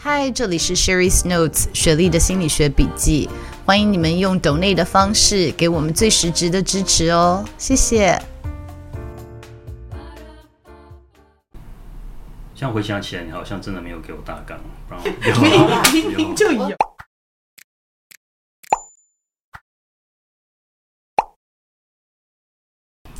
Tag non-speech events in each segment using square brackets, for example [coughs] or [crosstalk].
嗨，这里是 Sherry's Notes 雪莉的心理学笔记。欢迎你们用 donate 的方式给我们最实质的支持哦，谢谢。现在回想起来，你好像真的没有给我大纲，不然明明就有。[laughs]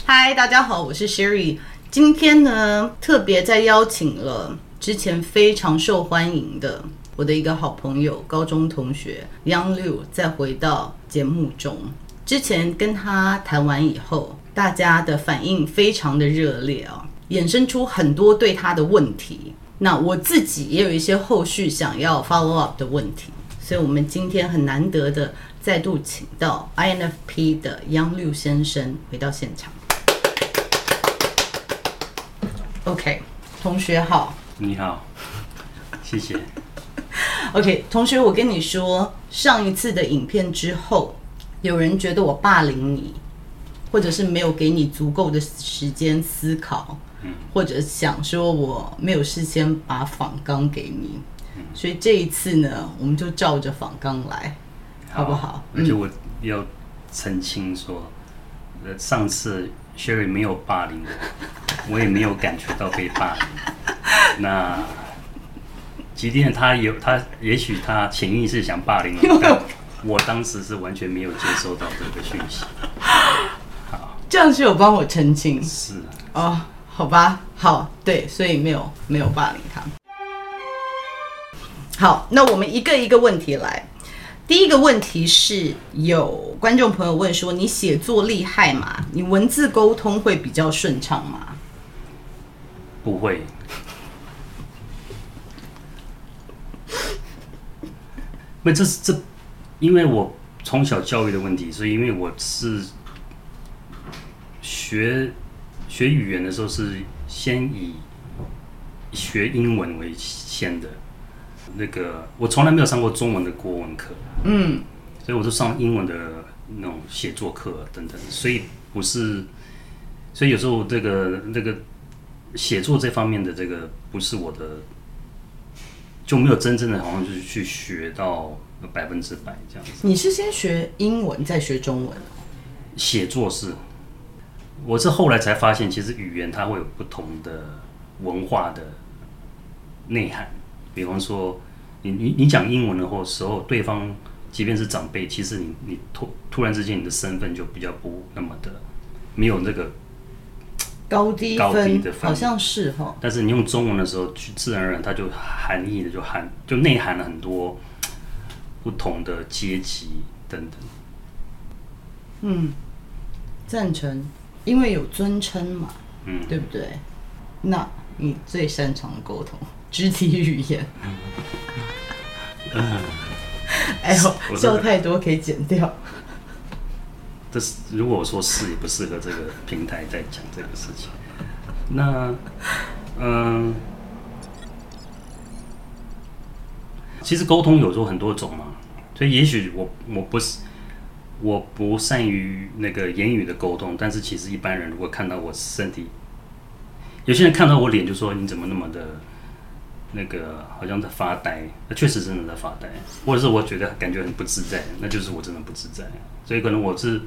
嗨，大家好，我是 Sherry。今天呢，特别在邀请了之前非常受欢迎的。我的一个好朋友，高中同学杨柳，再回到节目中。之前跟他谈完以后，大家的反应非常的热烈啊，衍生出很多对他的问题。那我自己也有一些后续想要 follow up 的问题，所以我们今天很难得的再度请到 INFP 的杨柳先生回到现场。OK，同学好，你好，谢谢。OK，同学，我跟你说，上一次的影片之后，有人觉得我霸凌你，或者是没有给你足够的时间思考，或者想说我没有事先把仿纲给你，所以这一次呢，我们就照着仿纲来，好不好？而且我要澄清说，呃，上次 Sherry 没有霸凌我，我也没有感觉到被霸凌，[laughs] 那。即便他有他，也许他潜意识想霸凌我，[laughs] 但我当时是完全没有接收到这个讯息。好，[laughs] 这样是有帮我澄清。是哦，好吧，好，对，所以没有没有霸凌他。好，那我们一个一个问题来。第一个问题是有观众朋友问说：你写作厉害吗？你文字沟通会比较顺畅吗？不会。那这是这，因为我从小教育的问题，所以因为我是学学语言的时候是先以学英文为先的，那个我从来没有上过中文的国文课，嗯，所以我就上英文的那种写作课等等，所以不是，所以有时候这个这个写作这方面的这个不是我的。就没有真正的好像就是去学到百分之百这样子。你是先学英文再学中文？写作是，我是后来才发现，其实语言它会有不同的文化的内涵。比方说，你你你讲英文的时候，对方即便是长辈，其实你你突突然之间你的身份就比较不那么的没有那个。高低分，高低的分好像是哈，但是你用中文的时候，去自然而然它就含义的就含就内含了很多不同的阶级等等。嗯，赞成，因为有尊称嘛，嗯，对不对？那你最擅长的沟通，[laughs] 肢体语言。[laughs] 嗯，哎呦，笑太多可以剪掉。这是如果我说是也不适合这个平台在讲这个事情。那，嗯，其实沟通有时候很多种嘛，所以也许我我不是我不善于那个言语的沟通，但是其实一般人如果看到我身体，有些人看到我脸就说你怎么那么的。那个好像在发呆，那确实真的在发呆，或者是我觉得感觉很不自在，那就是我真的不自在。所以可能我是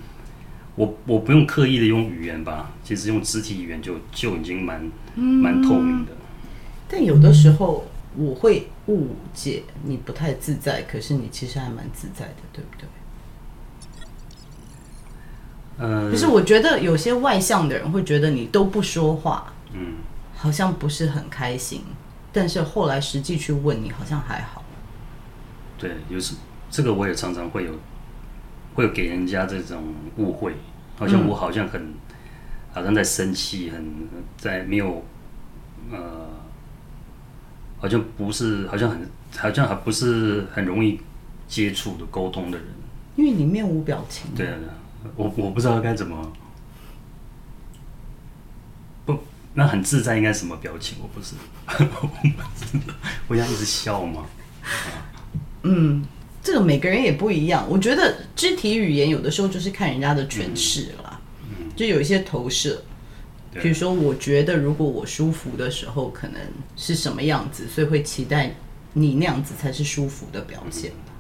我我不用刻意的用语言吧，其实用肢体语言就就已经蛮蛮透明的。但有的时候我会误解你不太自在，可是你其实还蛮自在的，对不对？呃，可是我觉得有些外向的人会觉得你都不说话，嗯，好像不是很开心。但是后来实际去问你，好像还好。对，有时这个我也常常会有，会给人家这种误会，好像我好像很，嗯、好像在生气，很在没有，呃，好像不是，好像很，好像还不是很容易接触的沟通的人，因为你面无表情。对啊，我我不知道该怎么，不，那很自在应该什么表情？我不是，[laughs] [laughs] 我想一直笑吗？嗯，这个每个人也不一样。我觉得肢体语言有的时候就是看人家的诠释啦，就有一些投射。比如说，我觉得如果我舒服的时候，可能是什么样子，所以会期待你那样子才是舒服的表现。嗯、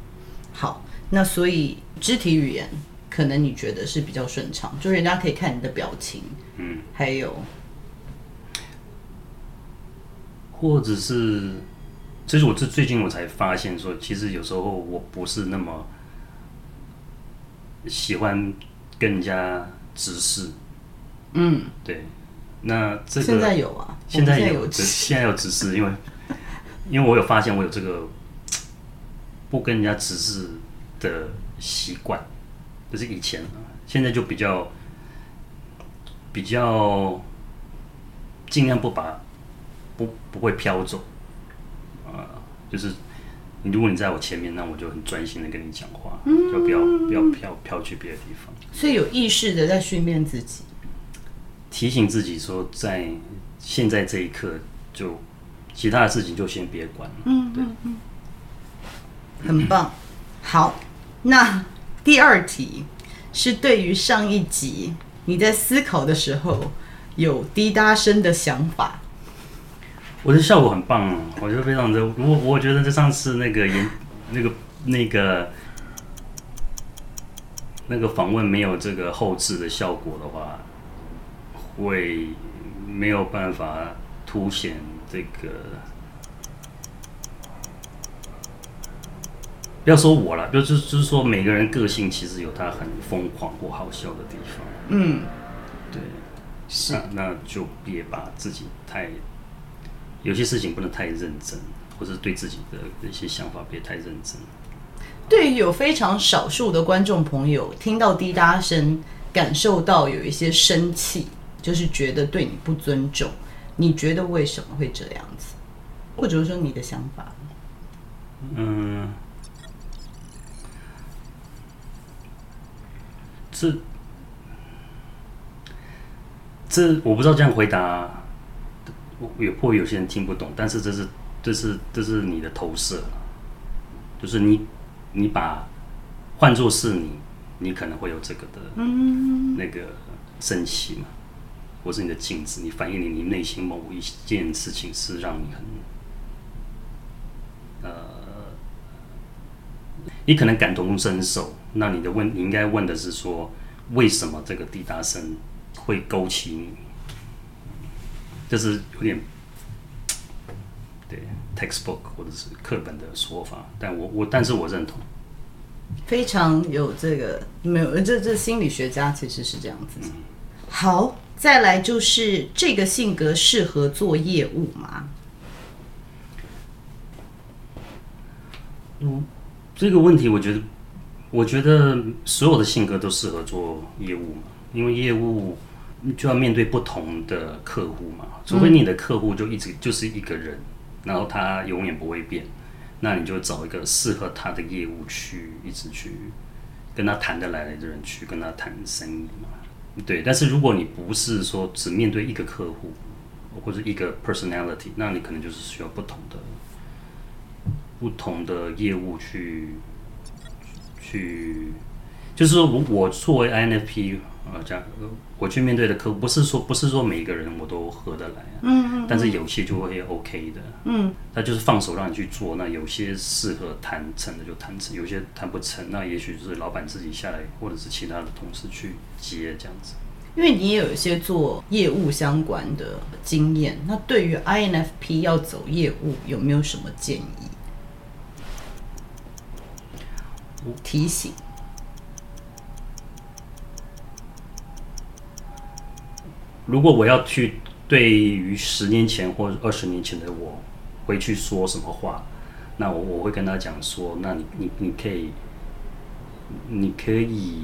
好，那所以肢体语言可能你觉得是比较顺畅，就人家可以看你的表情，嗯，还有，或者是。其实我这最近我才发现说，其实有时候我不是那么喜欢跟人家直视。嗯，对。那这个现在有啊，现在有，现在有直视，因为因为我有发现我有这个不跟人家直视的习惯，就是以前，现在就比较比较尽量不把不不会飘走。就是，如果你在我前面，那我就很专心的跟你讲话，就不要不要飘飘去别的地方。所以有意识的在训练自己，提醒自己说，在现在这一刻，就其他的事情就先别管了。嗯嗯嗯，很棒。好，那第二题是对于上一集你在思考的时候有滴答声的想法。我觉得效果很棒，我觉得非常的。我我觉得这上次那个演那个那个那个访问没有这个后置的效果的话，会没有办法凸显这个。不要说我了，就是就是说每个人个性其实有他很疯狂或好笑的地方。嗯，对，是，那那就别把自己太。有些事情不能太认真，或者对自己的一些想法别太认真。对于有非常少数的观众朋友，听到滴答声，感受到有一些生气，就是觉得对你不尊重。你觉得为什么会这样子？或者说你的想法？嗯，这这我不知道这样回答。也或有些人听不懂，但是这是这是这是你的投射，就是你你把换作是你，你可能会有这个的，那个生气嘛，或是你的镜子，你反映你你内心某一件事情是让你很，呃，你可能感同身受。那你的问，你应该问的是说，为什么这个滴答声会勾起你？就是有点对 textbook 或者是课本的说法，但我我但是我认同，非常有这个没有这这心理学家其实是这样子。嗯、好，再来就是这个性格适合做业务吗？嗯，这个问题我觉得我觉得所有的性格都适合做业务嘛，因为业务。就要面对不同的客户嘛，除非你的客户就一直就是一个人，然后他永远不会变，那你就找一个适合他的业务去一直去跟他谈得来的人去跟他谈生意嘛。对，但是如果你不是说只面对一个客户或者一个 personality，那你可能就是需要不同的不同的业务去去，就是说我我作为 INFP。啊，这样，我去面对的客户不是说不是说每一个人我都合得来，啊，嗯，嗯，嗯，但是有些就会 OK 的，嗯，他就是放手让你去做，那有些适合谈成的就谈成，有些谈不成，那也许就是老板自己下来，或者是其他的同事去接这样子。因为你也有一些做业务相关的经验，那对于 INFP 要走业务有没有什么建议？提醒。如果我要去对于十年前或者二十年前的我回去说什么话，那我我会跟他讲说，那你你你可以，你可以，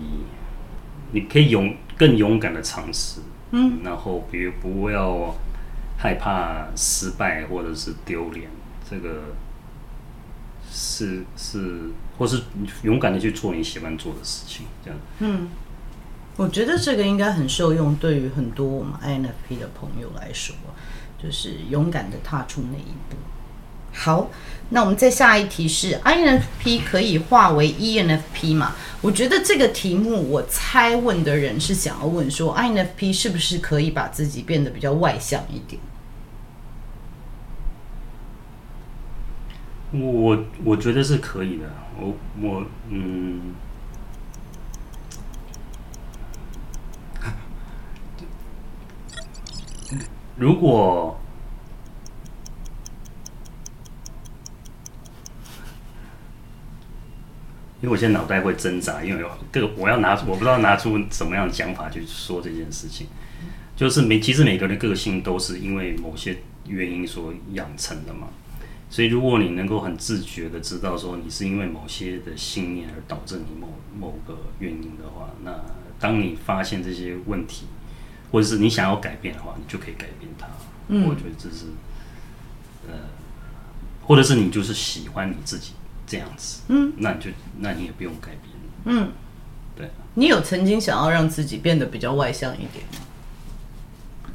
你可以勇更勇敢的尝试，嗯，然后比如不要害怕失败或者是丢脸，这个是是，或是勇敢的去做你喜欢做的事情，这样，嗯，我觉得这个应该很受用，对于很多我们 INFP 的朋友来说，就是勇敢的踏出那一步。好，那我们再下一题是 INFP 可以化为 ENFP 吗？我觉得这个题目，我猜问的人是想要问说，INFP 是不是可以把自己变得比较外向一点？我我觉得是可以的。我我嗯，如果。因为我现在脑袋会挣扎，因为有个我要拿出，我不知道拿出什么样的讲法去说这件事情。就是每其实每个人的个性都是因为某些原因所养成的嘛。所以如果你能够很自觉的知道说你是因为某些的信念而导致你某某个原因的话，那当你发现这些问题，或者是你想要改变的话，你就可以改变。嗯，我觉得这是呃，或者是你就是喜欢你自己。这样子，嗯，那你就，那你也不用改变，嗯，对。你有曾经想要让自己变得比较外向一点吗？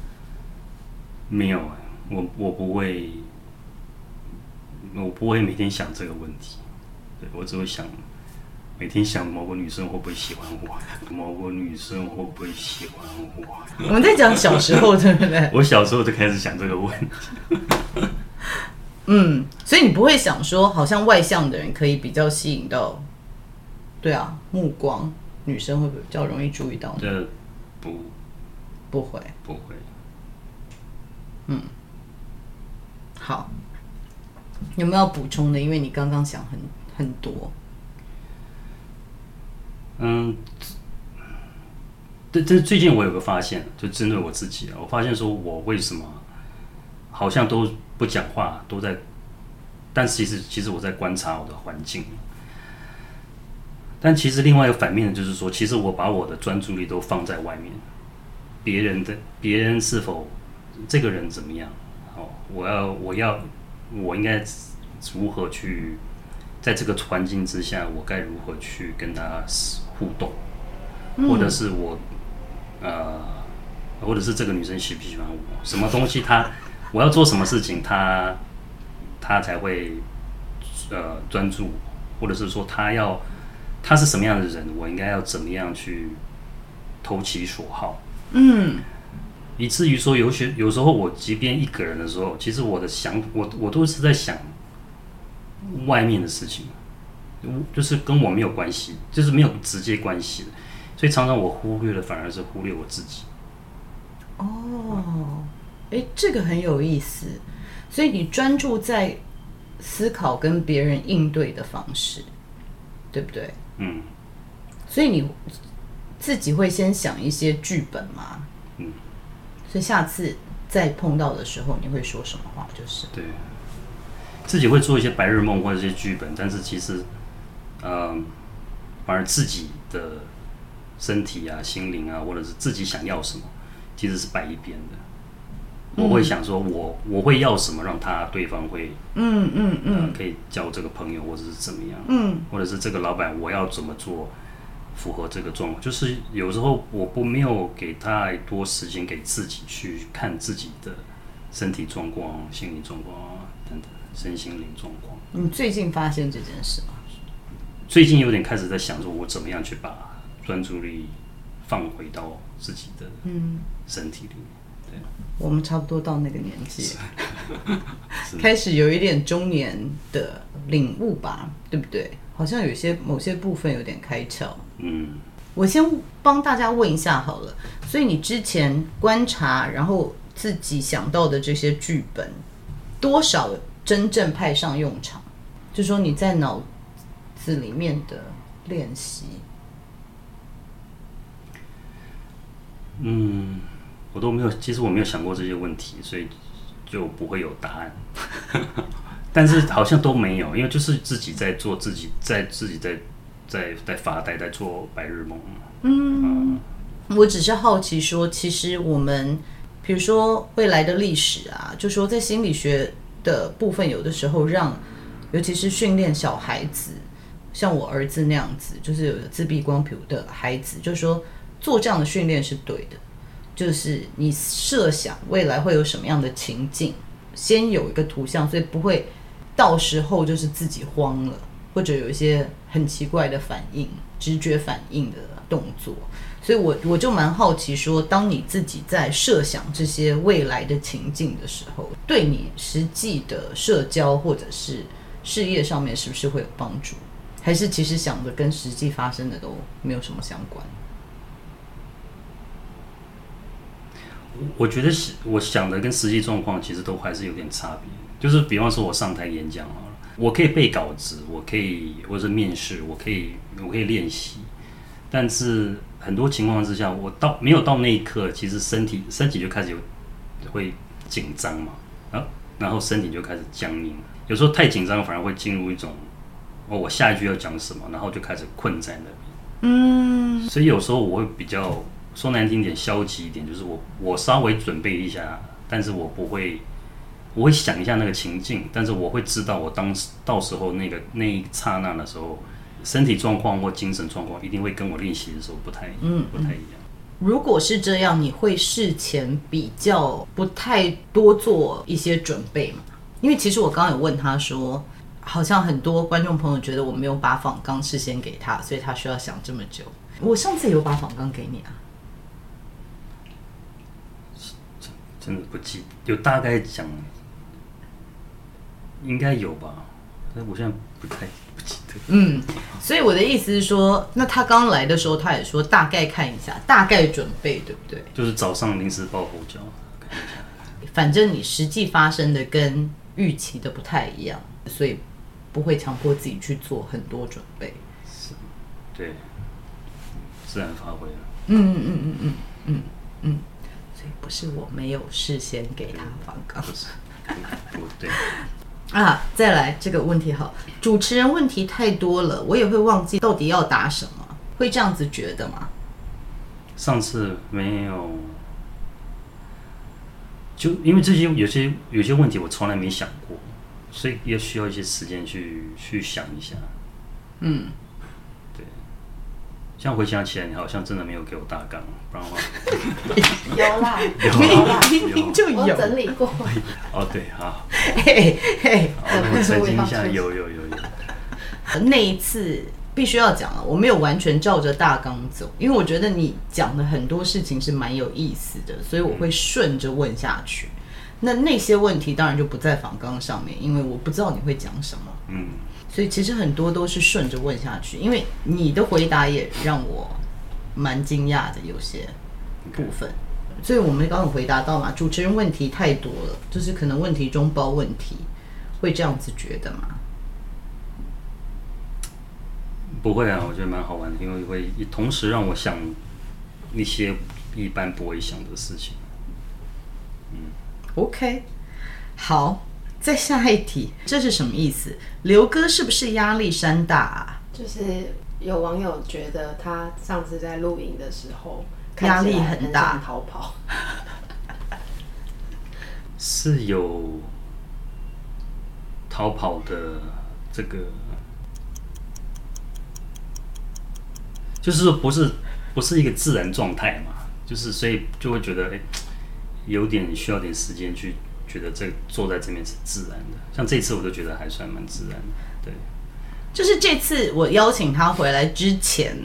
没有，我我不会，我不会每天想这个问题，对，我只会想每天想某个女生会不会喜欢我，某个女生会不会喜欢我。我们在讲小时候，对不对？[laughs] 我小时候就开始想这个问题。嗯，所以你不会想说，好像外向的人可以比较吸引到，对啊，目光，女生会比较容易注意到？这不，不会，不会。嗯，好，有没有补充的？因为你刚刚想很很多。嗯，这这最近我有个发现，就针对我自己啊，我发现说我为什么好像都。不讲话都在，但其实其实我在观察我的环境。但其实另外一个反面的就是说，其实我把我的专注力都放在外面，别人的别人是否这个人怎么样？哦，我要我要我应该如何去在这个环境之下，我该如何去跟他互动，或者是我呃，或者是这个女生喜不喜欢我？什么东西她？[laughs] 我要做什么事情，她她才会呃专注，或者是说她要她是什么样的人，我应该要怎么样去投其所好？嗯，以至于说有些有时候我即便一个人的时候，其实我的想我我都是在想外面的事情，就是跟我没有关系，就是没有直接关系的，所以常常我忽略了，反而是忽略我自己。哦。哎，这个很有意思，所以你专注在思考跟别人应对的方式，对不对？嗯。所以你自己会先想一些剧本吗？嗯。所以下次再碰到的时候，你会说什么话？就是对，自己会做一些白日梦或者一些剧本，但是其实，嗯、呃，反而自己的身体啊、心灵啊，或者是自己想要什么，其实是摆一边的。我会想说我，我我会要什么，让他对方会，嗯嗯嗯、呃，可以交这个朋友，或者是怎么样，嗯，或者是这个老板，我要怎么做，符合这个状况。就是有时候我不没有给太多时间给自己去看自己的身体状况、心理状况等等，身心灵状况。你最近发现这件事吗？最近有点开始在想说，我怎么样去把专注力放回到自己的嗯身体里面。对我们差不多到那个年纪，开始有一点中年的领悟吧，对不对？好像有些某些部分有点开窍。嗯，我先帮大家问一下好了。所以你之前观察，然后自己想到的这些剧本，多少真正派上用场？就说你在脑子里面的练习。嗯。我都没有，其实我没有想过这些问题，所以就不会有答案。[laughs] 但是好像都没有，因为就是自己在做自己，在自己在在在发呆，在做白日梦。嗯，嗯，我只是好奇说，其实我们比如说未来的历史啊，就说在心理学的部分，有的时候让，尤其是训练小孩子，像我儿子那样子，就是有自闭光谱的孩子，就是说做这样的训练是对的，就是你设想未来会有什么样的情境，先有一个图像，所以不会。到时候就是自己慌了，或者有一些很奇怪的反应、直觉反应的动作，所以我我就蛮好奇说，当你自己在设想这些未来的情境的时候，对你实际的社交或者是事业上面是不是会有帮助？还是其实想的跟实际发生的都没有什么相关？我觉得是，我想的跟实际状况其实都还是有点差别。就是比方说，我上台演讲好了，我可以背稿子，我可以，或者面试，我可以，我可以练习。但是很多情况之下，我到没有到那一刻，其实身体身体就开始有会紧张嘛，啊然后身体就开始僵硬。有时候太紧张，反而会进入一种，哦，我下一句要讲什么，然后就开始困在那边。嗯，所以有时候我会比较说难听点，消极一点，就是我我稍微准备一下，但是我不会。我会想一下那个情境，但是我会知道我当时到时候那个那一刹那的时候，身体状况或精神状况一定会跟我练习的时候不太嗯不太一样。如果是这样，你会事前比较不太多做一些准备吗？因为其实我刚刚有问他说，好像很多观众朋友觉得我没有把访纲事先给他，所以他需要想这么久。我上次有把访纲给你啊。真的不记，有大概讲。应该有吧，但我现在不太不记得。嗯，所以我的意思是说，那他刚来的时候，他也说大概看一下，大概准备，对不对？就是早上临时抱佛脚。反正你实际发生的跟预期的不太一样，所以不会强迫自己去做很多准备。是，对，自然发挥了。嗯嗯嗯嗯嗯嗯嗯，所以不是我没有事先给他访纲，不是，不对。啊，再来这个问题好，主持人问题太多了，我也会忘记到底要答什么，会这样子觉得吗？上次没有，就因为这些有些有些问题我从来没想过，所以也需要一些时间去去想一下。嗯。对像回想起来，你好像真的没有给我大纲，不然的话 [laughs] 有啦，有啦，明明就有整理过。哦，对，好，嘿嘿，我澄清一下，有有有有。那一次必须要讲了，我没有完全照着大纲走，因为我觉得你讲的很多事情是蛮有意思的，所以我会顺着问下去。那那些问题当然就不在访纲上面，因为我不知道你会讲什么。嗯。所以其实很多都是顺着问下去，因为你的回答也让我蛮惊讶的，有些部分。所以我们刚刚回答到嘛，主持人问题太多了，就是可能问题中包问题，会这样子觉得吗？不会啊，我觉得蛮好玩的，因为会同时让我想一些一般不会想的事情。嗯，OK，好。再下一题，这是什么意思？刘哥是不是压力山大啊？就是有网友觉得他上次在录影的时候压力很大，逃跑。[laughs] 是有逃跑的这个，就是说不是不是一个自然状态嘛？就是所以就会觉得哎，有点需要点时间去。觉得这坐在这边是自然的，像这次我都觉得还算蛮自然的。对，就是这次我邀请他回来之前，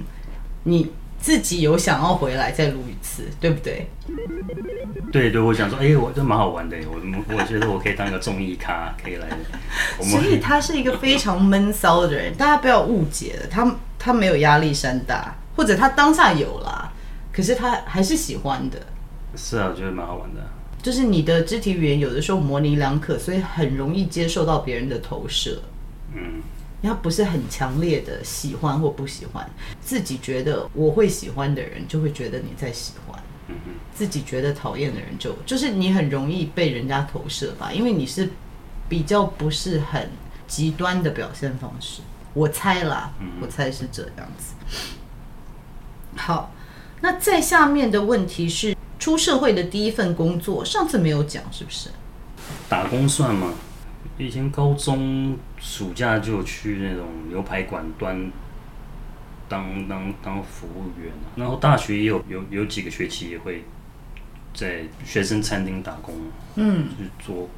你自己有想要回来再录一次，对不对？对对，我想说，哎，我这蛮好玩的，我我觉得我可以当一个综艺咖，可以来。所以他是一个非常闷骚的人，大家不要误解了，他他没有压力山大，或者他当下有啦，可是他还是喜欢的。是啊，我觉得蛮好玩的。就是你的肢体语言有的时候模棱两可，所以很容易接受到别人的投射。嗯，他不是很强烈的喜欢或不喜欢，自己觉得我会喜欢的人，就会觉得你在喜欢。嗯哼，自己觉得讨厌的人就，就就是你很容易被人家投射吧，因为你是比较不是很极端的表现方式。我猜啦，我猜是这样子。好，那在下面的问题是，出社会的第一份工作，上次没有讲是不是？打工算吗？以前高中暑假就去那种牛排馆端当当当服务员，然后大学也有有有几个学期也会在学生餐厅打工，嗯，去做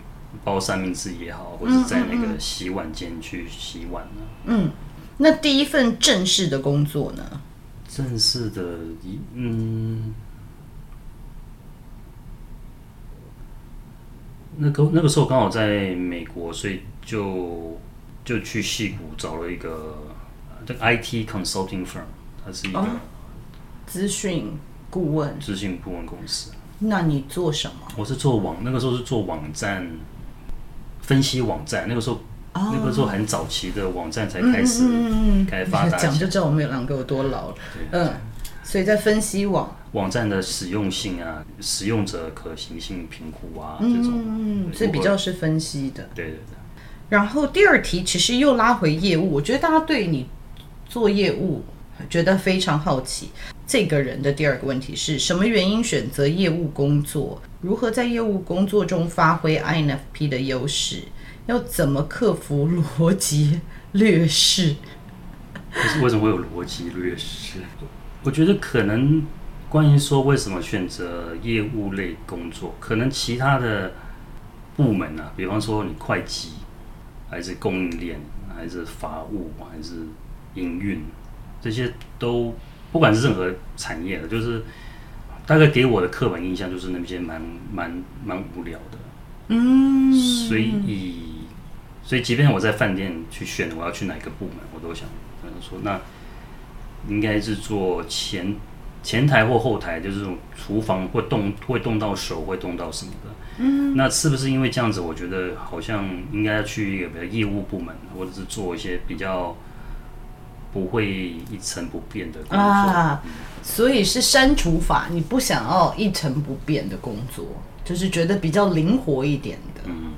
包三明治也好，或者在那个洗碗间去洗碗呢。嗯，那第一份正式的工作呢？正式的，嗯，那个那个时候刚好在美国，所以就就去戏谷找了一个这个 IT consulting firm，它是一个资讯顾问资讯顾问公司。那你做什么？我是做网，那个时候是做网站分析网站，那个时候。Oh, 那个时候很早期的网站才开始开发，讲就知道我们有两个有多老了。嗯，所以在分析网网站的实用性啊，使用者可行性评估啊，这种，嗯，所以比较是分析的。对对对。然后第二题其实又拉回业务，我觉得大家对你做业务觉得非常好奇。这个人的第二个问题是什么原因选择业务工作？如何在业务工作中发挥 INFP 的优势？要怎么克服逻辑劣势？可是为什么会有逻辑劣势？我觉得可能关于说为什么选择业务类工作，可能其他的部门啊，比方说你会计，还是供应链，还是法务，还是营运，这些都不管是任何产业的，就是大概给我的刻板印象就是那些蛮蛮蛮无聊的。嗯，所以。所以，即便我在饭店去选我要去哪个部门，我都想跟他说，那应该是做前前台或后台，就是这种厨房会动会动到手，会动到什么的。嗯，那是不是因为这样子？我觉得好像应该要去一个比较业务部门，或者是做一些比较不会一成不变的工作。啊，所以是删除法，你不想要一成不变的工作，就是觉得比较灵活一点的。嗯，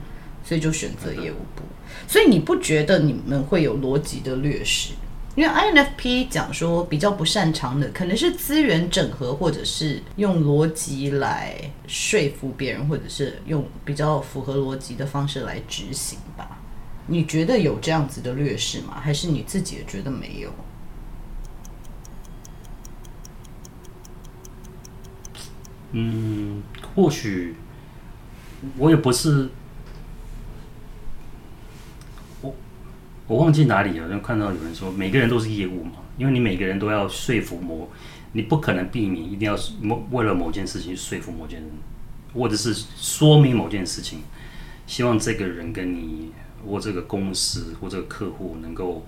所以就选择业务部。所以你不觉得你们会有逻辑的劣势？因为 INFP 讲说比较不擅长的可能是资源整合，或者是用逻辑来说服别人，或者是用比较符合逻辑的方式来执行吧？你觉得有这样子的劣势吗？还是你自己也觉得没有？嗯，或许我也不是。我忘记哪里了，就看到有人说每个人都是业务嘛，因为你每个人都要说服某，你不可能避免一定要某为了某件事情说服某件人，或者是说明某件事情，希望这个人跟你或这个公司或这个客户能够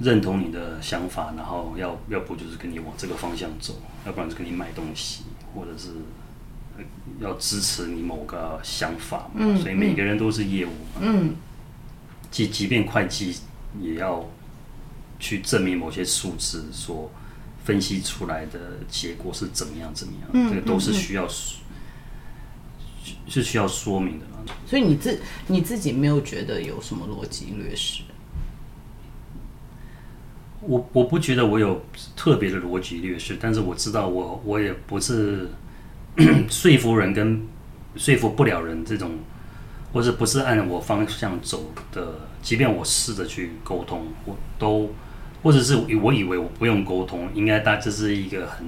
认同你的想法，然后要要不就是跟你往这个方向走，要不然就跟你买东西，或者是要支持你某个想法嘛。嗯，所以每个人都是业务嘛。嗯。即即便会计也要去证明某些数字，所分析出来的结果是怎么样怎么样，嗯、这个都是需要、嗯、是需要说明的。所以你自你自己没有觉得有什么逻辑劣势？我我不觉得我有特别的逻辑劣势，但是我知道我我也不是 [clears throat] 说服人跟说服不了人这种。或者不是按我方向走的，即便我试着去沟通，我都，或者是我以为我不用沟通，应该大这是一个很，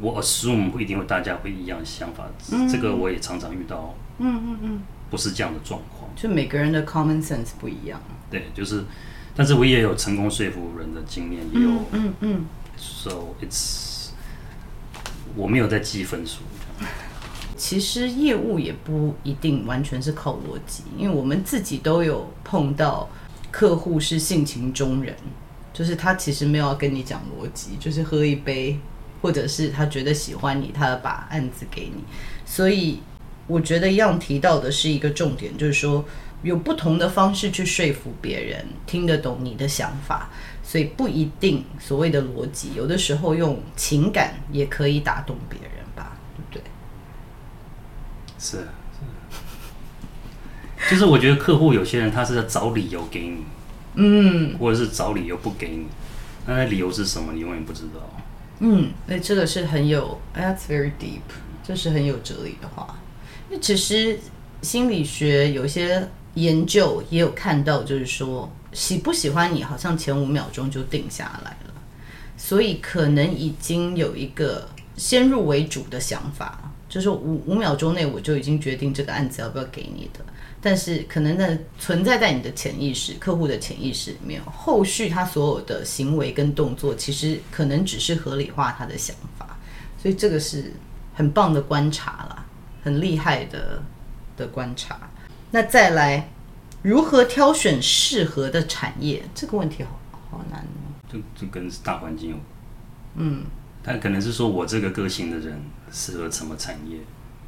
我 assume 不一定会大家会一样想法，嗯、这个我也常常遇到，嗯嗯嗯，不是这样的状况，就每个人的 common sense 不一样，对，就是，但是我也有成功说服人的经验，也有，嗯嗯，嗯，so it's，我没有在记分数。其实业务也不一定完全是靠逻辑，因为我们自己都有碰到客户是性情中人，就是他其实没有要跟你讲逻辑，就是喝一杯，或者是他觉得喜欢你，他把案子给你。所以我觉得一样提到的是一个重点，就是说有不同的方式去说服别人听得懂你的想法，所以不一定所谓的逻辑，有的时候用情感也可以打动别人。是，是就是我觉得客户有些人他是在找理由给你，嗯，或者是找理由不给你，那那理由是什么，你永远不知道。嗯，那这个是很有，That's very deep，这是很有哲理的话。那其实心理学有些研究也有看到，就是说喜不喜欢你，好像前五秒钟就定下来了，所以可能已经有一个先入为主的想法。就是五五秒钟内我就已经决定这个案子要不要给你的，但是可能呢存在在你的潜意识、客户的潜意识里面，后续他所有的行为跟动作，其实可能只是合理化他的想法，所以这个是很棒的观察啦，很厉害的的观察。那再来，如何挑选适合的产业？这个问题好好难哦。就就跟大环境有，嗯。但可能是说，我这个个性的人适合什么产业，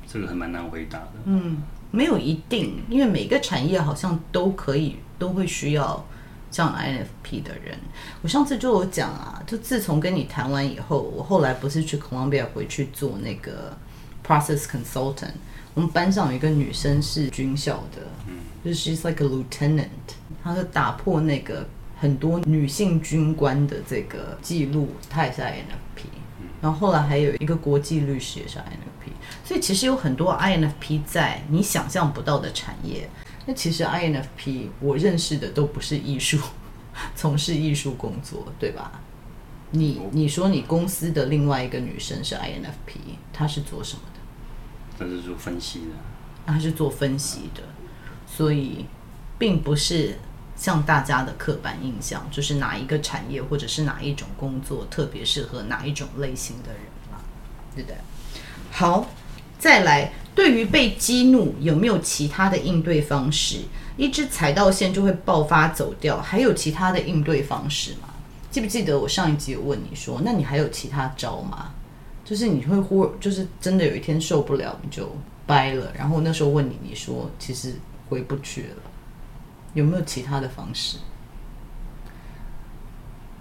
这个还蛮难回答的。嗯，没有一定，因为每个产业好像都可以，都会需要这样 INFP 的人。我上次就有讲啊，就自从跟你谈完以后，我后来不是去 Columbia 回去做那个 Process Consultant，我们班上有一个女生是军校的，嗯，就是 She's like a lieutenant，她是打破那个很多女性军官的这个记录，她也是 INFP。然后后来还有一个国际律师也是 INFP，所以其实有很多 INFP 在你想象不到的产业。那其实 INFP 我认识的都不是艺术，[laughs] 从事艺术工作，对吧？你你说你公司的另外一个女生是 INFP，她是做什么的？她是做分析的。她是做分析的，所以并不是。像大家的刻板印象，就是哪一个产业或者是哪一种工作特别适合哪一种类型的人嘛，对不对？好，再来，对于被激怒有没有其他的应对方式？一只踩到线就会爆发走掉，还有其他的应对方式吗？记不记得我上一集有问你说，那你还有其他招吗？就是你会忽，就是真的有一天受不了你就掰了，然后那时候问你，你说其实回不去了。有没有其他的方式？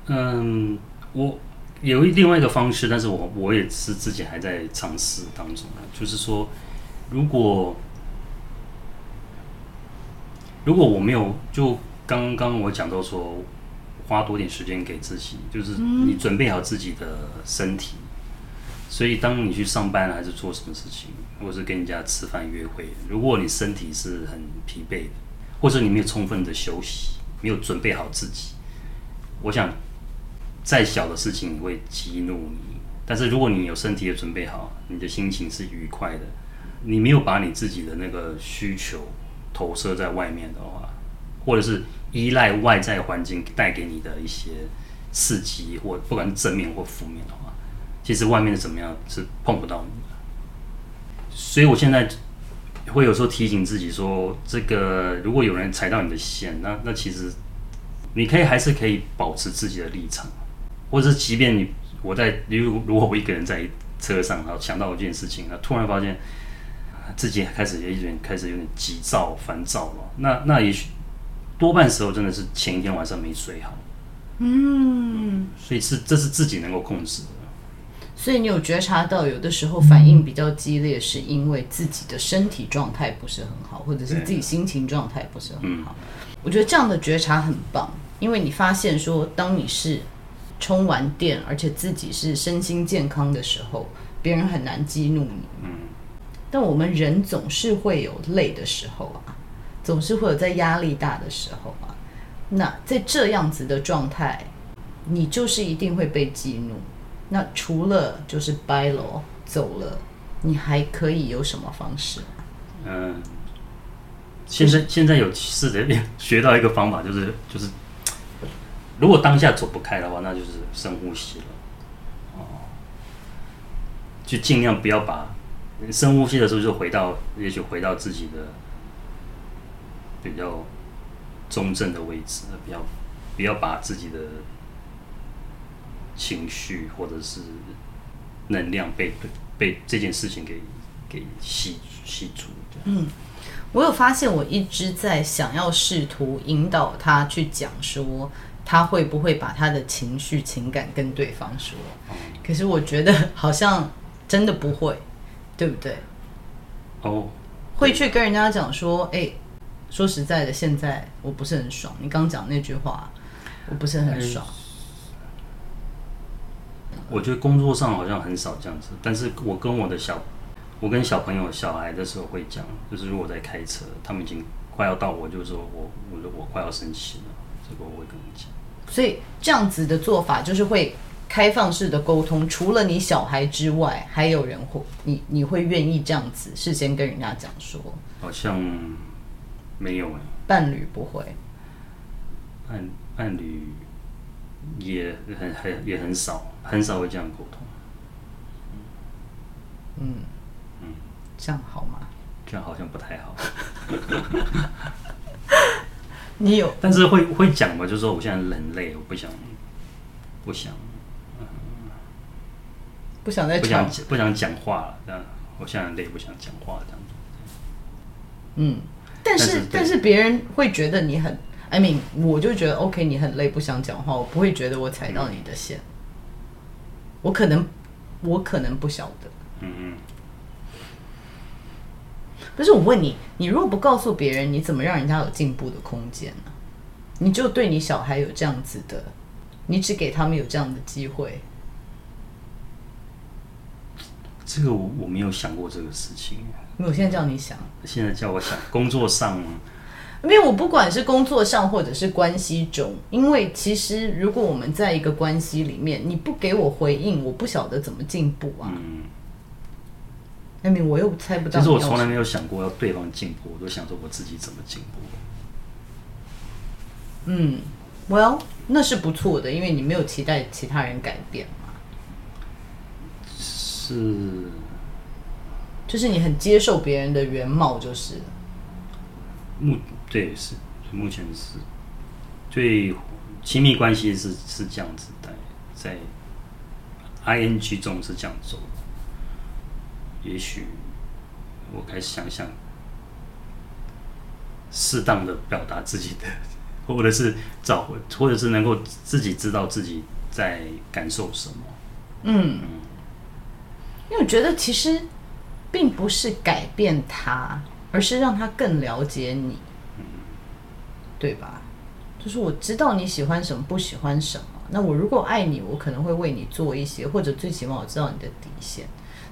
嗯，我有另外一个方式，但是我我也是自己还在尝试当中。就是说，如果如果我没有，就刚刚我讲到说，花多点时间给自己，就是你准备好自己的身体。所以，当你去上班还是做什么事情，或是跟人家吃饭约会，如果你身体是很疲惫的。或者你没有充分的休息，没有准备好自己，我想再小的事情会激怒你。但是如果你有身体也准备好，你的心情是愉快的，你没有把你自己的那个需求投射在外面的话，或者是依赖外在环境带给你的一些刺激，或不管是正面或负面的话，其实外面的怎么样是碰不到你的。所以我现在。会有时候提醒自己说，这个如果有人踩到你的线，那那其实你可以还是可以保持自己的立场，或者是即便你我在如如果我一个人在车上，然后想到一件事情，那突然发现自己开始有一点开始有点急躁烦躁了，那那也许多半时候真的是前一天晚上没睡好，嗯，所以是这是自己能够控制的。所以你有觉察到，有的时候反应比较激烈，是因为自己的身体状态不是很好，或者是自己心情状态不是很好。我觉得这样的觉察很棒，因为你发现说，当你是充完电，而且自己是身心健康的时候，别人很难激怒你。嗯。但我们人总是会有累的时候啊，总是会有在压力大的时候啊。那在这样子的状态，你就是一定会被激怒。那除了就是掰了走了，你还可以有什么方式？嗯，现在现在有试着学到一个方法，就是就是，如果当下走不开的话，那就是深呼吸了。哦，就尽量不要把深呼吸的时候就回到，也许回到自己的比较中正的位置，不要不要把自己的。情绪或者是能量被被这件事情给给吸吸住。嗯，我有发现，我一直在想要试图引导他去讲说，他会不会把他的情绪情感跟对方说？可是我觉得好像真的不会，对不对？哦，会去跟人家讲说，哎，说实在的，现在我不是很爽。你刚讲那句话，我不是很爽。我觉得工作上好像很少这样子，但是我跟我的小，我跟小朋友、小孩的时候会讲，就是如果在开车，他们已经快要到我，就是说我我我快要生气了，这个我会跟你讲。所以这样子的做法就是会开放式的沟通，除了你小孩之外，还有人会你你会愿意这样子事先跟人家讲说？好像没有哎，伴侣不会，伴伴侣也很很也很少。很少会这样沟通，嗯嗯，这样好吗？这样好像不太好。[laughs] 你有，但是会会讲嘛？就是说我现在很累，我不想，不想，嗯，不想再不想不想讲话了。这样，我现在很累，不想讲话这样子。嗯，但是但是别人会觉得你很，I mean，我就觉得 OK，你很累，不想讲话，我不会觉得我踩到你的线。嗯我可能，我可能不晓得。嗯嗯。不是我问你，你如果不告诉别人，你怎么让人家有进步的空间呢？你就对你小孩有这样子的，你只给他们有这样的机会。这个我我没有想过这个事情。我现在叫你想。现在叫我想工作上。因为我不管是工作上或者是关系中，因为其实如果我们在一个关系里面，你不给我回应，我不晓得怎么进步啊。嗯。艾米，我又猜不到。其实我从来没有想过要对方进步，我都想着我自己怎么进步。嗯，Well，那是不错的，因为你没有期待其他人改变嘛。是。就是你很接受别人的原貌，就是。目对是目前是最亲密关系是是这样子的，在 ing 中是这样走的。也许我开始想想，适当的表达自己的，或者是找回，或者是能够自己知道自己在感受什么。嗯，嗯，因为我觉得其实并不是改变他。而是让他更了解你，对吧？就是我知道你喜欢什么，不喜欢什么。那我如果爱你，我可能会为你做一些，或者最起码我知道你的底线。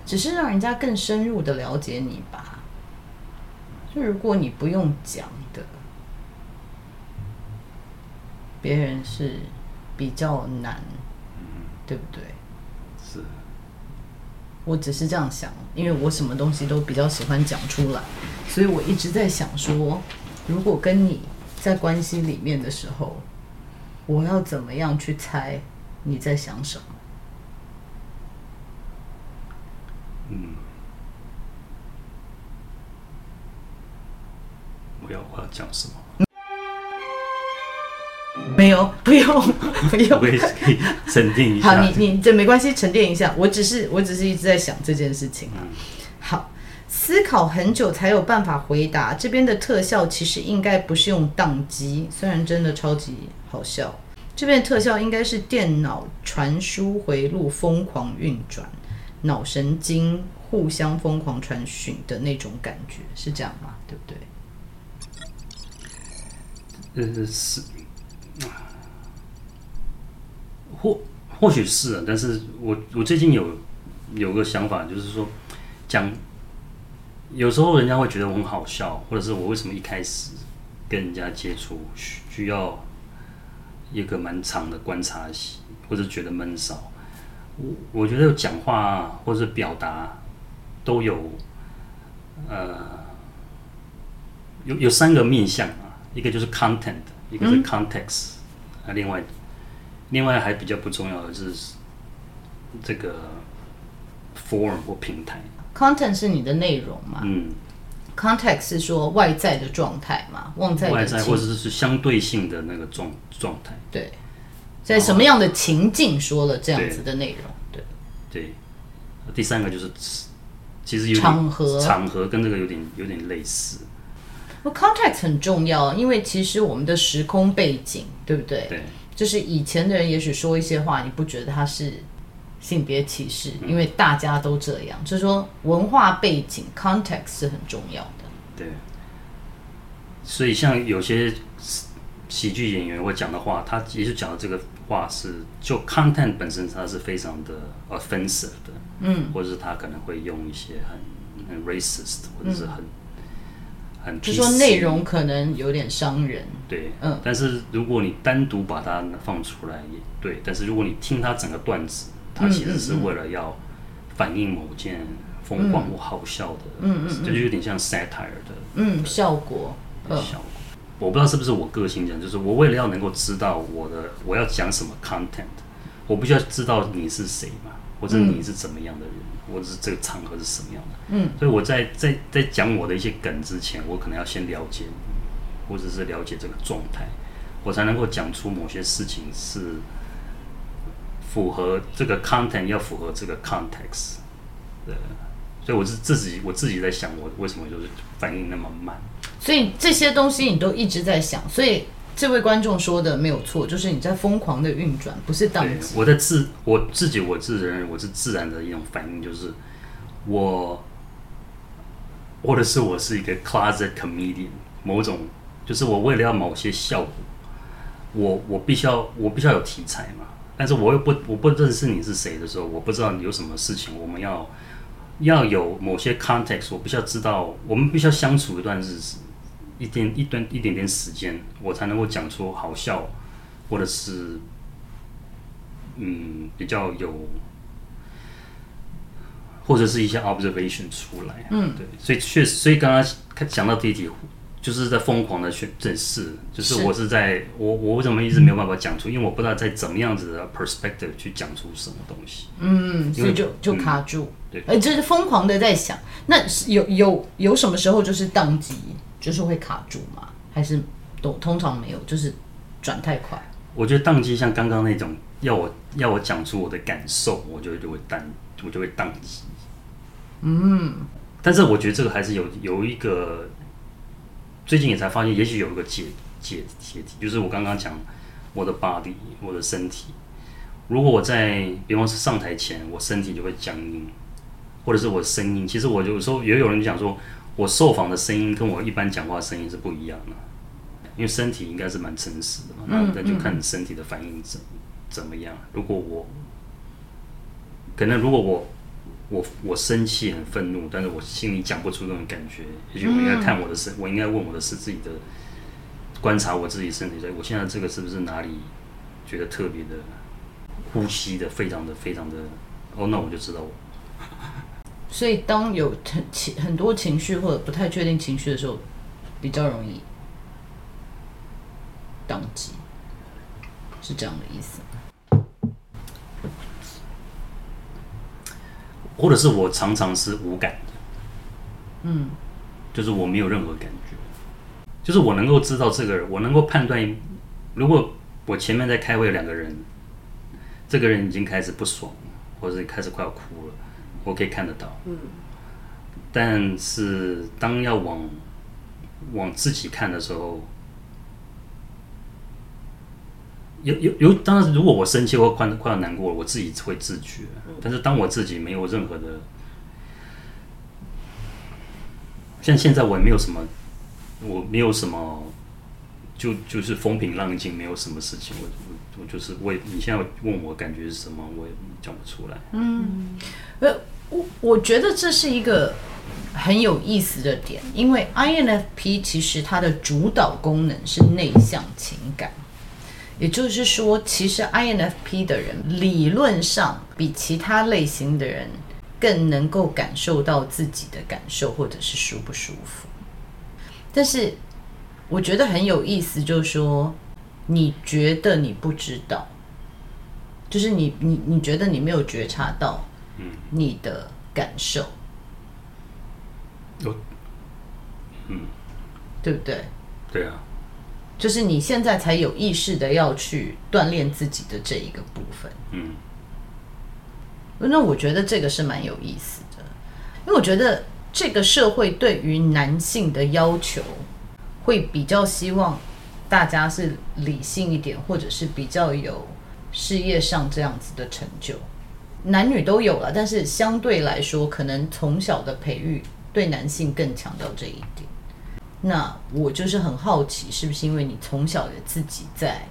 只是让人家更深入的了解你吧。就如果你不用讲的，别人是比较难，对不对？是。我只是这样想，因为我什么东西都比较喜欢讲出来。所以我一直在想说，如果跟你在关系里面的时候，我要怎么样去猜你在想什么？嗯，我要我要讲什么？没有，[laughs] 不用，不用。我也可以沉淀一下。好，你你这没关系，沉淀一下。我只是我只是一直在想这件事情啊。好。思考很久才有办法回答。这边的特效其实应该不是用宕机，虽然真的超级好笑。这边的特效应该是电脑传输回路疯狂运转，脑神经互相疯狂传讯的那种感觉，是这样吗？对不对？呃，是，或或许是啊，但是我我最近有有个想法，就是说讲。有时候人家会觉得我很好笑，或者是我为什么一开始跟人家接触需要一个蛮长的观察期，或者觉得闷骚。我我觉得讲话或者表达都有呃有有三个面向啊，一个就是 content，一个是 context，啊、嗯，另外另外还比较不重要的是这个 forum 或平台。Content 是你的内容嘛？嗯，Context 是说外在的状态嘛？外在外在或者是相对性的那个状状态。对，在什么样的情境说了这样子的内容？对对。第三个就是其实有场合，场合跟这个有点有点类似。不，Context 很重要，因为其实我们的时空背景，对不对？对。就是以前的人也许说一些话，你不觉得他是？性别歧视，因为大家都这样，嗯、就是说文化背景 context 是很重要的。对，所以像有些喜剧演员会讲的话，他也是讲的这个话是就 content 本身它是非常的 offensive 的，嗯，或者是他可能会用一些很很 racist 或者是很、嗯、很，就说内容可能有点伤人，对，嗯，但是如果你单独把它放出来也对，但是如果你听他整个段子，他其实是为了要反映某件疯狂或好笑的，嗯嗯，这就有点像 satire 的，嗯，效果，效果。我不知道是不是我个性这样，就是我为了要能够知道我的我要讲什么 content，我不需要知道你是谁嘛，或者你是怎么样的人，嗯、或者是这个场合是什么样的。嗯，所以我在在在讲我的一些梗之前，我可能要先了解你，或者是了解这个状态，我才能够讲出某些事情是符合这个 content，要符合这个 context。对，所以我是自己我自己在想，我为什么就是反应那么慢。所以这些东西你都一直在想，所以这位观众说的没有错，就是你在疯狂的运转，不是当机。我在自我自己我自认我是自然的一种反应，就是我或者是我是一个 closet comedian，某种就是我为了要某些效果，我我必须要我必须要有题材嘛，但是我又不我不认识你是谁的时候，我不知道你有什么事情我们要要有某些 context，我必须要知道，我们必须要相处一段日子。一点一段一点点时间，我才能够讲出好笑，或者是嗯比较有，或者是一些 observation 出来。嗯，对，所以确实，所以刚刚讲到第一题，就是在疯狂的去正视，就是我是在是我我为什么一直没有办法讲出，因为我不知道在怎么样子的 perspective 去讲出什么东西。嗯，所以就就卡住。嗯、对，哎，就是疯狂的在想，那有有有什么时候就是宕机？就是会卡住吗？还是都通常没有？就是转太快。我觉得宕机像刚刚那种，要我要我讲出我的感受，我就就会当我就会宕机。嗯，但是我觉得这个还是有有一个，最近也才发现，也许有一个解解解题，就是我刚刚讲我的 body，我的身体。如果我在，比方说上台前，我身体就会僵硬，或者是我的声音，其实我有时候也有人讲说。我受访的声音跟我一般讲话的声音是不一样的，因为身体应该是蛮诚实的嘛，那那就看你身体的反应怎怎么样。如果我可能如果我我我生气很愤怒，但是我心里讲不出那种感觉，也许我应该看我的身，我应该问我的是自己的观察我自己身体，所以我现在这个是不是哪里觉得特别的呼吸的非常的非常的哦，那我就知道我。[laughs] 所以，当有很情很多情绪或者不太确定情绪的时候，比较容易当机，是这样的意思。或者是我常常是无感的，嗯，就是我没有任何感觉，就是我能够知道这个人，我能够判断，如果我前面在开会两个人，这个人已经开始不爽，或者开始快要哭了。我可以看得到，嗯，但是当要往往自己看的时候，有有有，当然，如果我生气或快快要难过了，我自己会自觉。但是当我自己没有任何的，像现在我也没有什么，我没有什么，就就是风平浪静，没有什么事情，我我我就是我，你现在问我感觉是什么，我也讲不出来。嗯，呃。我我觉得这是一个很有意思的点，因为 INFP 其实它的主导功能是内向情感，也就是说，其实 INFP 的人理论上比其他类型的人更能够感受到自己的感受或者是舒不舒服。但是我觉得很有意思，就是说你觉得你不知道，就是你你你觉得你没有觉察到。你的感受，有，嗯，对不对？对啊，就是你现在才有意识的要去锻炼自己的这一个部分。嗯，那我觉得这个是蛮有意思的，因为我觉得这个社会对于男性的要求会比较希望大家是理性一点，或者是比较有事业上这样子的成就。男女都有了，但是相对来说，可能从小的培育对男性更强调这一点。那我就是很好奇，是不是因为你从小的自己在，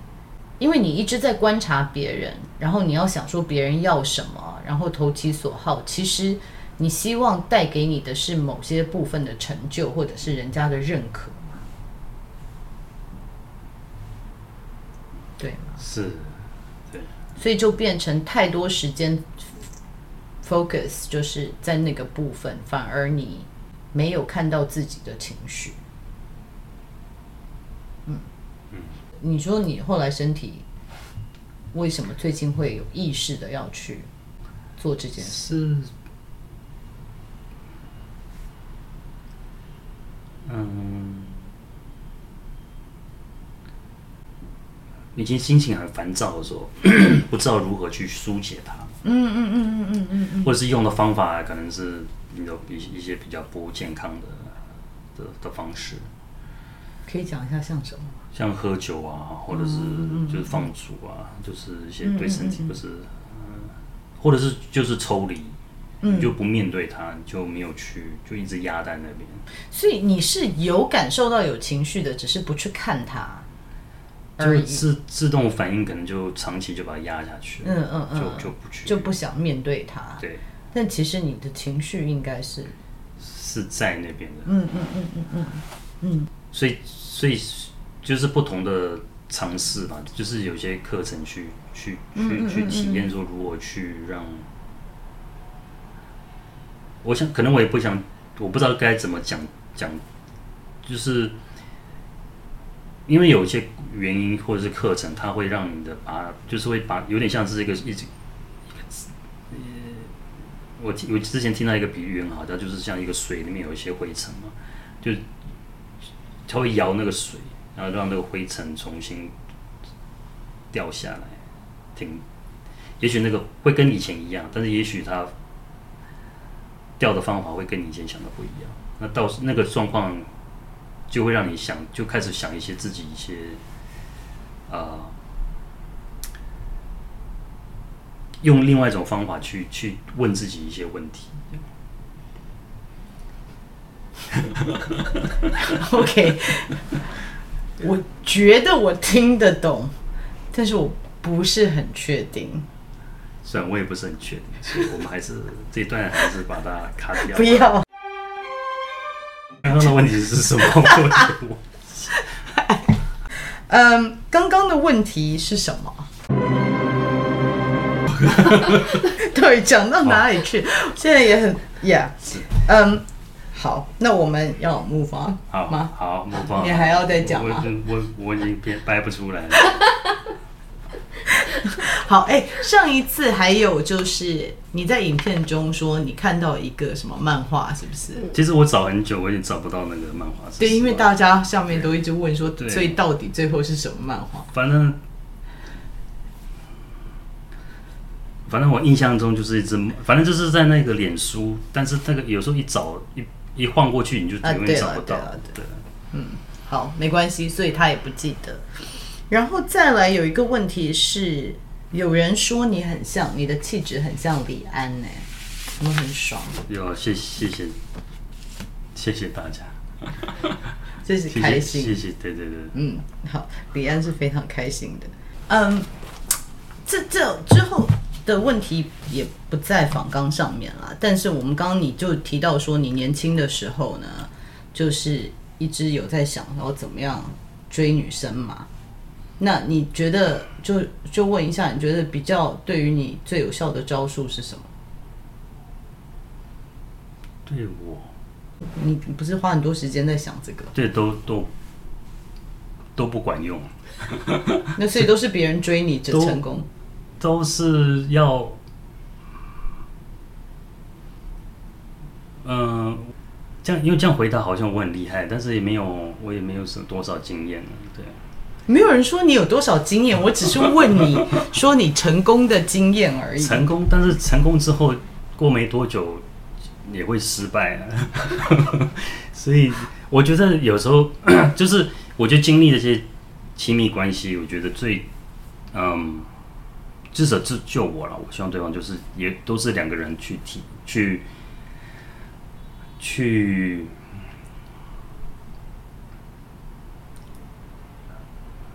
因为你一直在观察别人，然后你要想说别人要什么，然后投其所好。其实你希望带给你的是某些部分的成就，或者是人家的认可吗？对吗？是，对。所以就变成太多时间 focus 就是在那个部分，反而你没有看到自己的情绪。嗯，你说你后来身体为什么最近会有意识的要去做这件事？是，嗯，已经心情很烦躁的时候，不知道如何去疏解它。嗯嗯嗯嗯嗯嗯嗯，或者是用的方法可能是有一一些比较不健康的的的方式。可以讲一下像什么？像喝酒啊，或者是就是放逐啊，嗯、就是一些对身体不是，或者是就是抽离，你，就不面对它，就没有去，就一直压在那边。所以你是有感受到有情绪的，只是不去看它，而自自动反应，可能就长期就把它压下去，嗯嗯嗯，就就不去，就不想面对它。对，但其实你的情绪应该是是在那边的，嗯嗯嗯嗯嗯。嗯。所以，所以就是不同的尝试吧，就是有些课程去去去去体验，说如何去让，我想可能我也不想，我不知道该怎么讲讲，就是因为有一些原因或者是课程，它会让你的把，就是会把有点像是一个一直，呃，我我之前听到一个比喻很好，它就是像一个水里面有一些灰尘嘛，就。它会摇那个水，然后让那个灰尘重新掉下来，停。也许那个会跟以前一样，但是也许它掉的方法会跟你以前想的不一样。那到那个状况，就会让你想，就开始想一些自己一些啊、用另外一种方法去去问自己一些问题。[laughs] OK，我觉得我听得懂，但是我不是很确定。虽然我也不是很确定，所以我们还是这一段还是把它卡掉。不要。刚刚的问题是什么？嗯，刚刚的问题是什么？[laughs] 对，讲到哪里去？现在也很，Yeah，嗯。好，那我们要 move on 好吗？好，move on。你还要再讲吗？我我，我已经掰掰不出来了。[laughs] 好，哎、欸，上一次还有就是你在影片中说你看到一个什么漫画，是不是？其实我找很久，我也找不到那个漫画。对，因为大家下面都一直问说，所以到底最后是什么漫画？反正反正我印象中就是一只，反正就是在那个脸书，但是那个有时候一找一。一晃过去，你就永远找不到。对，嗯，好，没关系，所以他也不记得。然后再来有一个问题是，有人说你很像，你的气质很像李安呢，我们很爽。有，谢谢谢谢谢大家，[laughs] 这是开心，谢谢，对对对，嗯，好，李安是非常开心的，嗯，这这之后。的问题也不在访纲上面啦，但是我们刚刚你就提到说，你年轻的时候呢，就是一直有在想，然后怎么样追女生嘛？那你觉得，就就问一下，你觉得比较对于你最有效的招数是什么？对我，你不是花很多时间在想这个？对，都都都不管用。[laughs] 那所以都是别人追你就成功。都是要，嗯、呃，这样因为这样回答好像我很厉害，但是也没有，我也没有什么多少经验，对。没有人说你有多少经验，我只是问你 [laughs] 说你成功的经验而已。成功，但是成功之后过没多久也会失败啊。[laughs] 所以我觉得有时候 [coughs] 就是，我觉得经历这些亲密关系，我觉得最，嗯。至少是就我了，我希望对方就是也都是两个人去提去去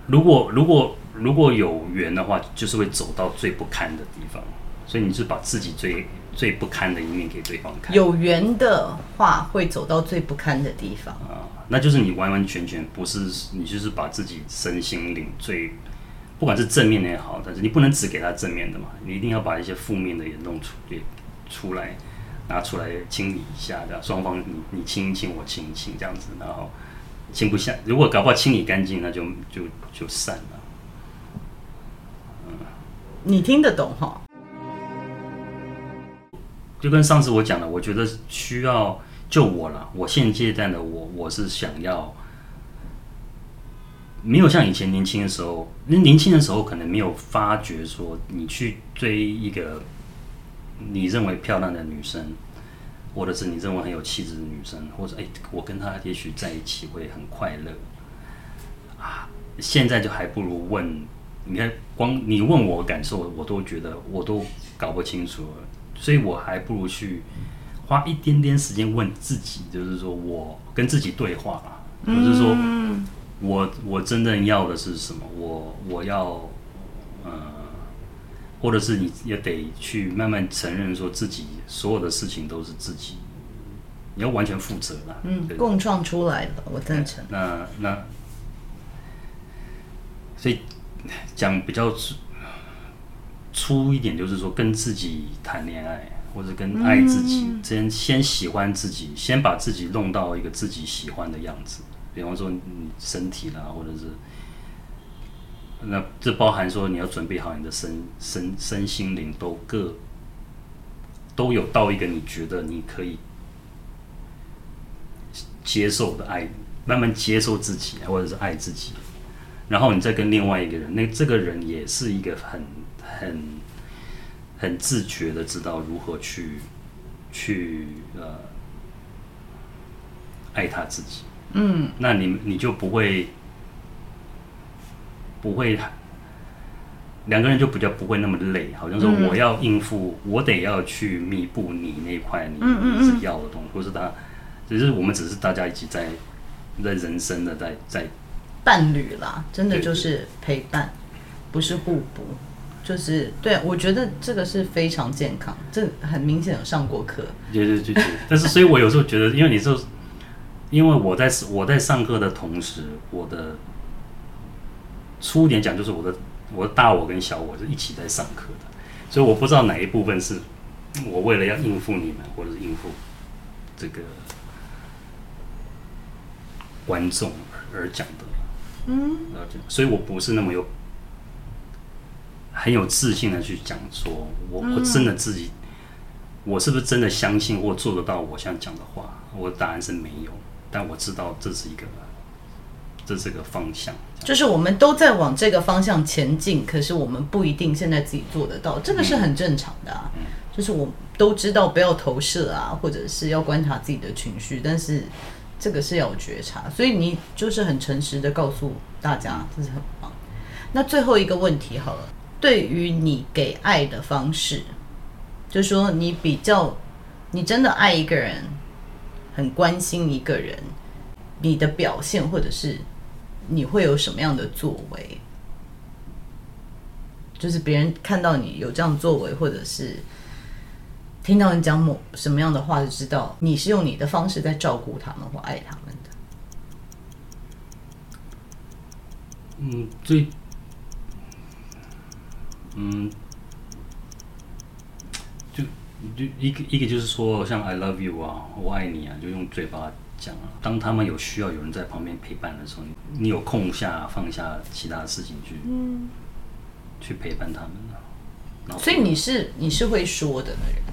如果如果如果有缘的话，就是会走到最不堪的地方，所以你是把自己最最不堪的一面给对方看。有缘的话，会走到最不堪的地方啊，那就是你完完全全不是你，就是把自己身心灵最，不管是正面的也好，但是你不能只给他正面的嘛，你一定要把一些负面的也弄出也出来，拿出来清理一下，这样双方你你清一清，我清一清，这样子，然后清不下，如果搞不好清理干净，那就就就散了。你听得懂哈？就跟上次我讲的，我觉得需要就我了。我现阶段的我，我是想要没有像以前年轻的时候，那年轻的时候可能没有发觉说，你去追一个你认为漂亮的女生，或者是你认为很有气质的女生，或者哎，我跟她也许在一起会很快乐啊。现在就还不如问。你看，光你问我感受，我都觉得我都搞不清楚了，所以我还不如去花一点点时间问自己，就是说我跟自己对话吧，就是说我我真正要的是什么？我我要呃，或者是你也得去慢慢承认，说自己所有的事情都是自己，你要完全负责了。嗯，共创出来的，我赞成。那那所以。讲比较粗粗一点，就是说跟自己谈恋爱，或者跟爱自己，先先喜欢自己，先把自己弄到一个自己喜欢的样子。比方说你身体啦，或者是那这包含说你要准备好你的身身身心灵都各都有到一个你觉得你可以接受的爱，慢慢接受自己，或者是爱自己。然后你再跟另外一个人，那这个人也是一个很很很自觉的知道如何去去呃爱他自己，嗯，那你你就不会不会两个人就比较不会那么累，好像说我要应付，嗯、我得要去弥补你那块你一直要的东西，或是他只是我们只是大家一起在在人生的在在。伴侣啦，真的就是陪伴，不是互补，就是对。我觉得这个是非常健康，这很明显有上过课。对对对对，但是所以，我有时候觉得，因为你说，因为我在我在上课的同时，我的粗点讲，就是我的我的大我跟小我是一起在上课的，所以我不知道哪一部分是我为了要应付你们，或者是应付这个观众而讲的。嗯，所以我不是那么有很有自信的去讲说，我我真的自己，我是不是真的相信或做得到我想讲的话？我的答案是没有，但我知道这是一个，这是个方向，就是我们都在往这个方向前进，可是我们不一定现在自己做得到，这个是很正常的啊。就是我都知道不要投射啊，或者是要观察自己的情绪，但是。这个是要有觉察，所以你就是很诚实的告诉大家，这是很棒。那最后一个问题好了，对于你给爱的方式，就是说你比较，你真的爱一个人，很关心一个人，你的表现或者是你会有什么样的作为？就是别人看到你有这样作为，或者是。听到你讲某什么样的话，就知道你是用你的方式在照顾他们或爱他们的。嗯，最，嗯，就就一个一个就是说，像 I love you 啊，我爱你啊，就用嘴巴讲啊。当他们有需要有人在旁边陪伴的时候，你有空下放下其他的事情去，嗯，去陪伴他们啊。所以你是你是会说的那人。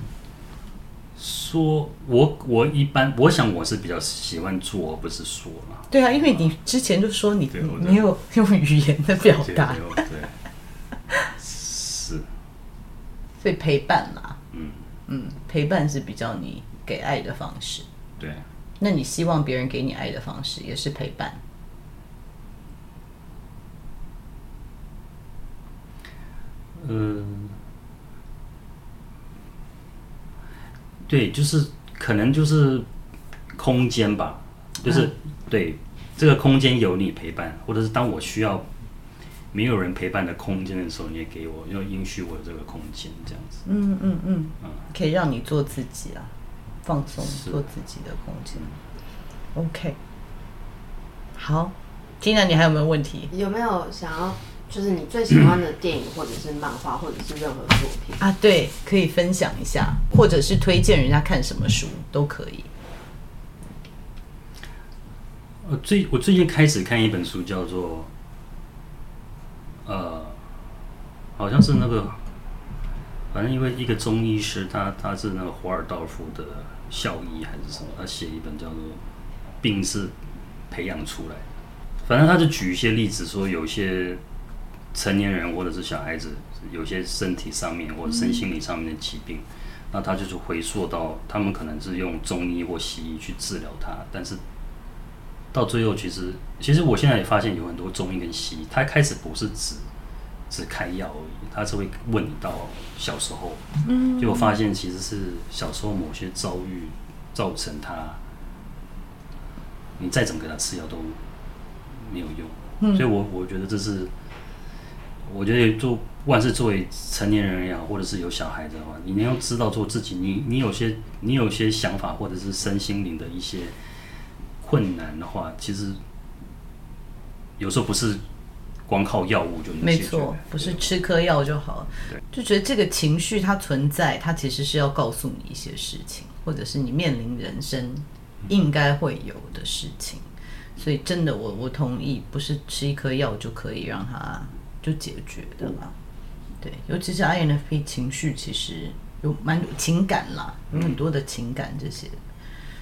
说，我我一般，我想我是比较喜欢做，而不是说嘛。对啊，因为你之前就说你没有用语言的表达，对，[laughs] 是，所以陪伴嘛，嗯嗯，陪伴是比较你给爱的方式。对，那你希望别人给你爱的方式也是陪伴？嗯。对，就是可能就是空间吧，就是、嗯、对这个空间有你陪伴，或者是当我需要没有人陪伴的空间的时候，你也给我，要允许我这个空间，这样子。嗯嗯嗯，可以让你做自己啊，放松，做自己的空间。OK，好，Tina，你还有没有问题？有没有想要，就是你最喜欢的电影，或者是漫画，或者是任何作品啊？对，可以分享一下，或者是推荐人家看什么书都可以。我最我最近开始看一本书，叫做。呃，好像是那个，反正因为一个中医师，他他是那个华尔道夫的校医还是什么，他写一本叫做《病是培养出来的》，反正他就举一些例子，说有些成年人或者是小孩子，有些身体上面或者身心理上面的疾病，那他就是回溯到他们可能是用中医或西医去治疗他，但是。到最后，其实其实我现在也发现有很多中医跟西医，他开始不是只只开药而已，他是会问你到小时候，嗯，结果发现其实是小时候某些遭遇造成他，你再怎么给他吃药都没有用，嗯，所以我我觉得这是，我觉得做不管是作为成年人也好，或者是有小孩子的话，你能要知道做自己，你你有些你有些想法或者是身心灵的一些。困难的话，其实有时候不是光靠药物就能解决。没错，不是吃颗药就好。对，就觉得这个情绪它存在，它其实是要告诉你一些事情，或者是你面临人生应该会有的事情。所以真的我，我我同意，不是吃一颗药就可以让它就解决的啦。对，尤其是 INFP 情绪，其实有蛮多情感啦，有很多的情感这些。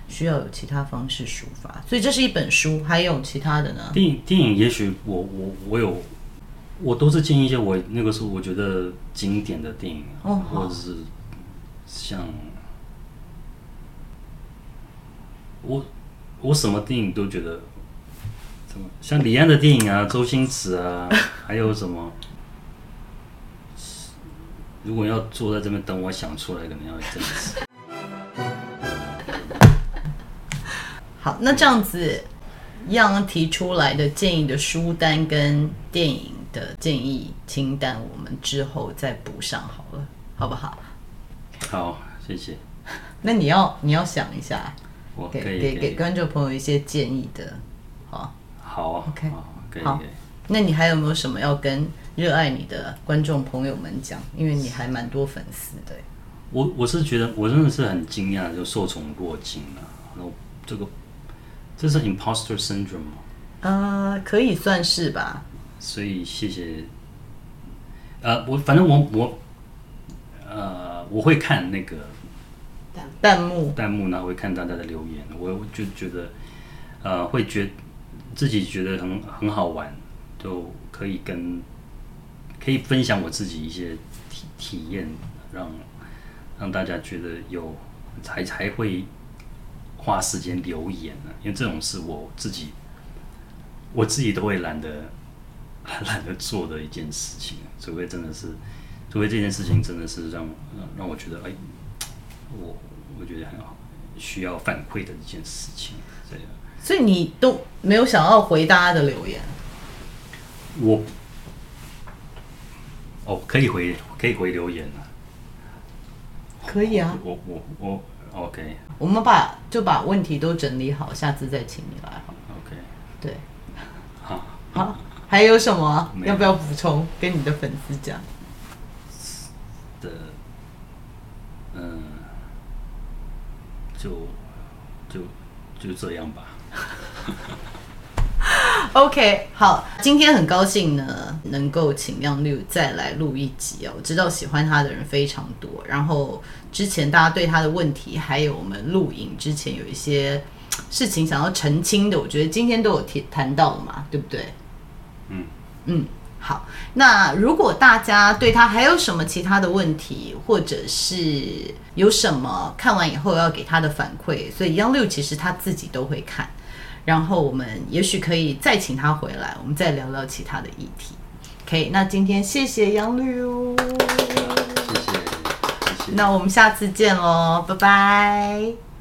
需要有其他方式抒发，所以这是一本书，还有其他的呢？电影电影，也许我我我有，我都是建议一些我那个时候我觉得经典的电影，哦，或者是像我我什么电影都觉得，像李安的电影啊，[laughs] 周星驰啊，还有什么，如果要坐在这边等我想出来，可能要一阵子。好，那这样子，样提出来的建议的书单跟电影的建议清单，我们之后再补上好了，好不好？好，谢谢。那你要你要想一下，我给给给观众朋友一些建议的，好。好，OK，可以。好，那你还有没有什么要跟热爱你的观众朋友们讲？因为你还蛮多粉丝的。我我是觉得我真的是很惊讶，就受宠若惊了，然后这个。这是 imposter syndrome 吗？呃，可以算是吧。所以谢谢。呃，我反正我我，呃，我会看那个弹幕，弹幕呢，会看大家的留言，我就觉得，呃，会觉自己觉得很很好玩，就可以跟可以分享我自己一些体体验，让让大家觉得有才才会。花时间留言呢，因为这种是我自己，我自己都会懒得懒得做的一件事情，除非真的是，除非这件事情真的是让让我觉得哎，我我觉得很好，需要反馈的一件事情，这样。所以你都没有想要回大家的留言？我哦，可以回，可以回留言啊，可以啊，我我我。我 OK，我们把就把问题都整理好，下次再请你来。OK，对，好，好，还有什么？要不要补充？跟你的粉丝讲？的，嗯，就就就这样吧。[laughs] [laughs] OK，好，今天很高兴呢，能够请亮六再来录一集哦。我知道喜欢他的人非常多，然后之前大家对他的问题，还有我们录影之前有一些事情想要澄清的，我觉得今天都有提谈到了嘛，对不对？嗯嗯，好。那如果大家对他还有什么其他的问题，或者是有什么看完以后要给他的反馈，所以亮六其实他自己都会看。然后我们也许可以再请他回来，我们再聊聊其他的议题。OK，那今天谢谢杨律，谢谢，谢谢。那我们下次见喽，拜拜。